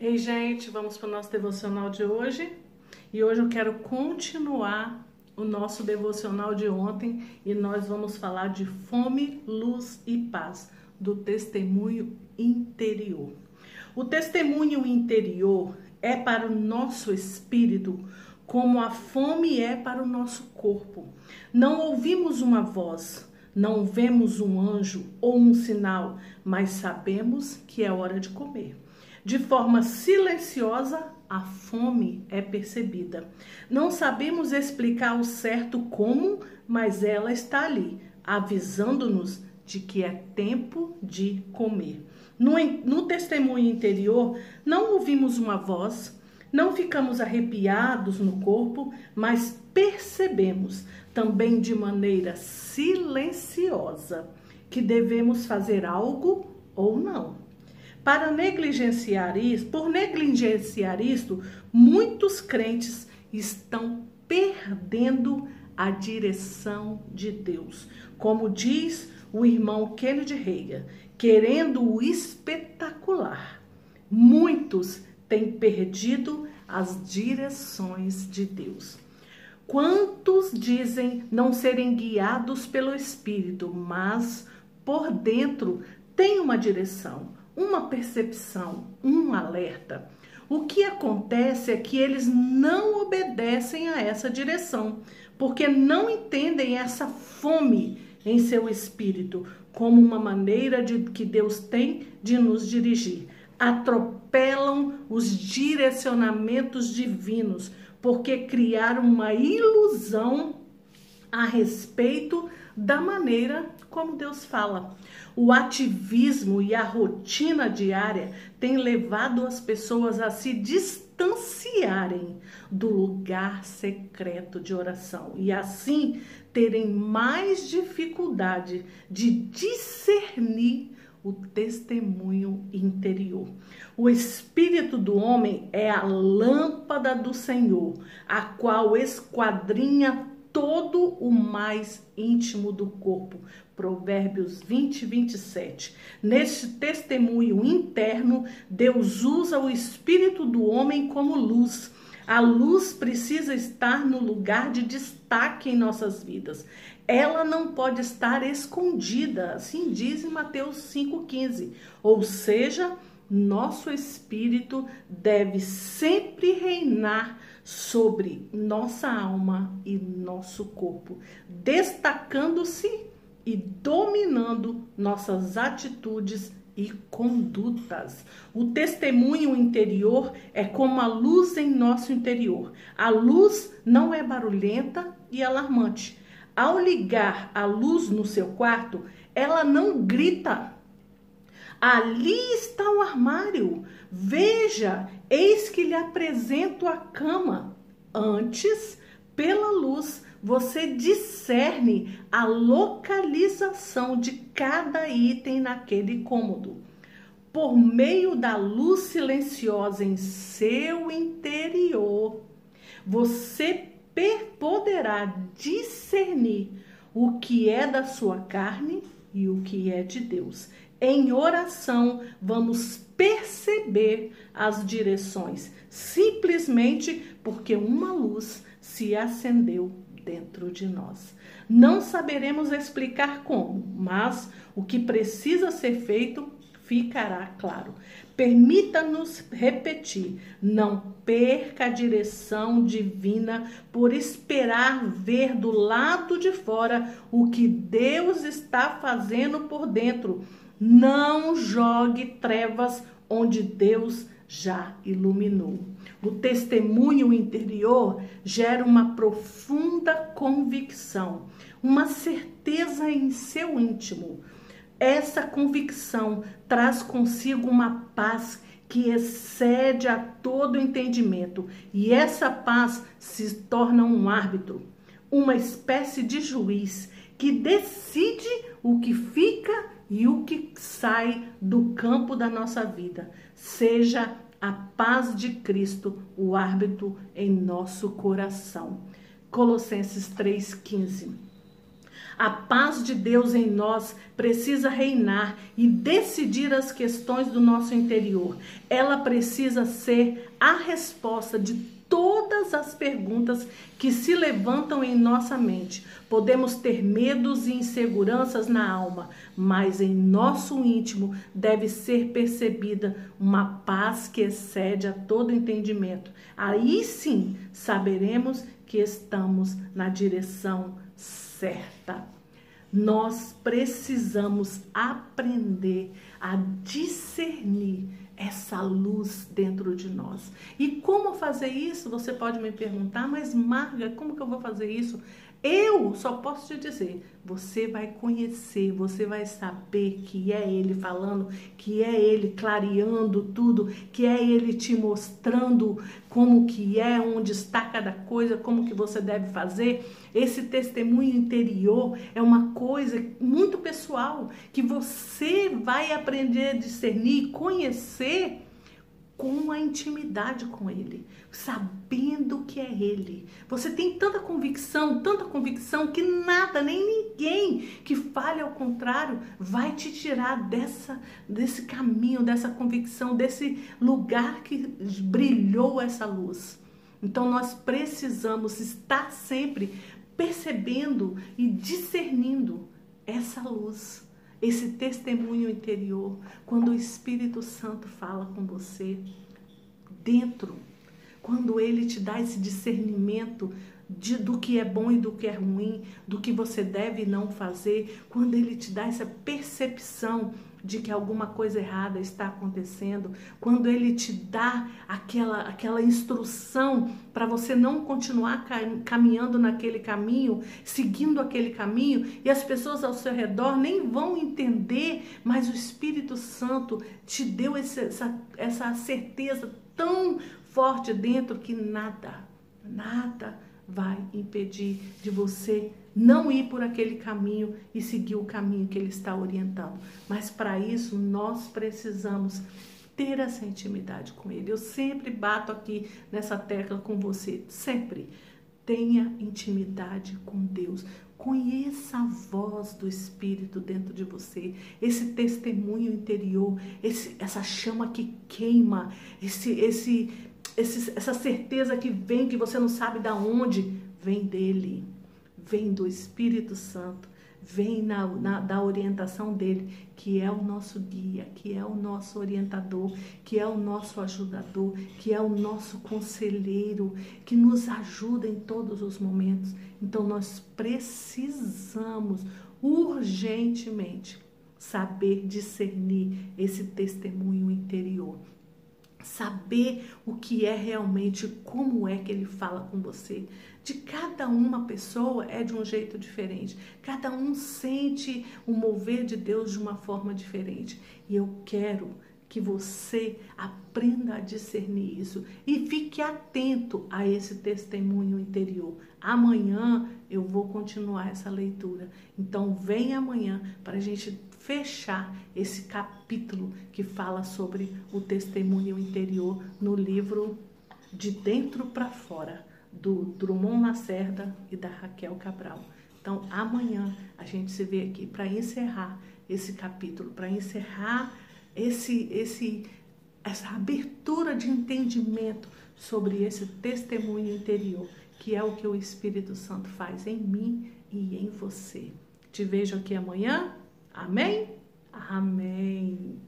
Ei, gente, vamos para o nosso devocional de hoje. E hoje eu quero continuar o nosso devocional de ontem e nós vamos falar de fome, luz e paz, do testemunho interior. O testemunho interior é para o nosso espírito como a fome é para o nosso corpo. Não ouvimos uma voz, não vemos um anjo ou um sinal, mas sabemos que é hora de comer. De forma silenciosa, a fome é percebida. Não sabemos explicar o certo como, mas ela está ali, avisando-nos de que é tempo de comer. No, no testemunho interior, não ouvimos uma voz, não ficamos arrepiados no corpo, mas percebemos também de maneira silenciosa que devemos fazer algo ou não. Para negligenciar isso, por negligenciar isto, muitos crentes estão perdendo a direção de Deus. Como diz o irmão Kennedy Reagan, querendo o espetacular. Muitos têm perdido as direções de Deus. Quantos dizem não serem guiados pelo Espírito, mas por dentro têm uma direção, uma percepção, um alerta. O que acontece é que eles não obedecem a essa direção, porque não entendem essa fome em seu espírito como uma maneira de que Deus tem de nos dirigir. Atropelam os direcionamentos divinos, porque criaram uma ilusão a respeito da maneira como Deus fala. O ativismo e a rotina diária têm levado as pessoas a se distanciarem do lugar secreto de oração e assim terem mais dificuldade de discernir o testemunho interior. O espírito do homem é a lâmpada do Senhor, a qual esquadrinha todo o mais íntimo do corpo. Provérbios 20, 27. Neste testemunho interno, Deus usa o espírito do homem como luz. A luz precisa estar no lugar de destaque em nossas vidas. Ela não pode estar escondida, assim diz em Mateus 5,15. Ou seja, nosso espírito deve sempre reinar sobre nossa alma e nosso corpo, destacando-se e dominando nossas atitudes e condutas. O testemunho interior é como a luz em nosso interior. A luz não é barulhenta e alarmante. Ao ligar a luz no seu quarto, ela não grita. Ali está o armário. Veja, eis que lhe apresento a cama. Antes, pela luz, você discerne a localização de cada item naquele cômodo. Por meio da luz silenciosa em seu interior, você poderá discernir o que é da sua carne e o que é de Deus. Em oração, vamos perceber as direções, simplesmente porque uma luz se acendeu dentro de nós. Não saberemos explicar como, mas o que precisa ser feito ficará claro. Permita-nos repetir: não perca a direção divina por esperar ver do lado de fora o que Deus está fazendo por dentro. Não jogue trevas onde Deus já iluminou. O testemunho interior gera uma profunda convicção, uma certeza em seu íntimo. Essa convicção traz consigo uma paz que excede a todo entendimento, e essa paz se torna um árbitro, uma espécie de juiz que decide o que fica e o que sai do campo da nossa vida. Seja a paz de Cristo o árbitro em nosso coração. Colossenses 3,15. A paz de Deus em nós precisa reinar e decidir as questões do nosso interior. Ela precisa ser a resposta de todas as perguntas que se levantam em nossa mente. Podemos ter medos e inseguranças na alma, mas em nosso íntimo deve ser percebida uma paz que excede a todo entendimento. Aí sim saberemos que estamos na direção certa. Nós precisamos aprender a discernir essa luz dentro de nós. E como fazer isso? Você pode me perguntar, mas Marga, como que eu vou fazer isso? Eu só posso te dizer, você vai conhecer, você vai saber que é ele falando, que é ele clareando tudo, que é ele te mostrando como que é, onde está cada coisa, como que você deve fazer. Esse testemunho interior é uma coisa muito pessoal que você vai aprender a discernir, conhecer com a intimidade com Ele, sabendo que é Ele. Você tem tanta convicção, tanta convicção que nada, nem ninguém que fale ao contrário vai te tirar dessa, desse caminho, dessa convicção, desse lugar que brilhou essa luz. Então nós precisamos estar sempre percebendo e discernindo essa luz esse testemunho interior, quando o Espírito Santo fala com você dentro, quando ele te dá esse discernimento de, do que é bom e do que é ruim, do que você deve não fazer, quando ele te dá essa percepção de que alguma coisa errada está acontecendo, quando ele te dá aquela, aquela instrução para você não continuar caminhando naquele caminho, seguindo aquele caminho, e as pessoas ao seu redor nem vão entender, mas o Espírito Santo te deu esse, essa, essa certeza tão forte dentro que nada, nada vai impedir de você não ir por aquele caminho e seguir o caminho que ele está orientando. Mas para isso nós precisamos ter essa intimidade com ele. Eu sempre bato aqui nessa tecla com você, sempre. Tenha intimidade com Deus. Conheça a voz do Espírito dentro de você, esse testemunho interior, esse, essa chama que queima, esse, esse, esse, essa certeza que vem, que você não sabe de onde, vem dele, vem do Espírito Santo, vem na, na, da orientação dele, que é o nosso guia, que é o nosso orientador, que é o nosso ajudador, que é o nosso conselheiro, que nos ajuda em todos os momentos. Então nós precisamos urgentemente saber discernir esse testemunho interior saber o que é realmente, como é que ele fala com você. De cada uma pessoa é de um jeito diferente. Cada um sente o mover de Deus de uma forma diferente. E eu quero que você aprenda a discernir isso e fique atento a esse testemunho interior. Amanhã eu vou continuar essa leitura. Então, vem amanhã para a gente fechar esse capítulo que fala sobre o testemunho interior no livro De Dentro para Fora, do Drummond Lacerda e da Raquel Cabral. Então, amanhã a gente se vê aqui para encerrar esse capítulo, para encerrar esse, esse, essa abertura de entendimento sobre esse testemunho interior, que é o que o Espírito Santo faz em mim e em você. Te vejo aqui amanhã. Amém? Amém.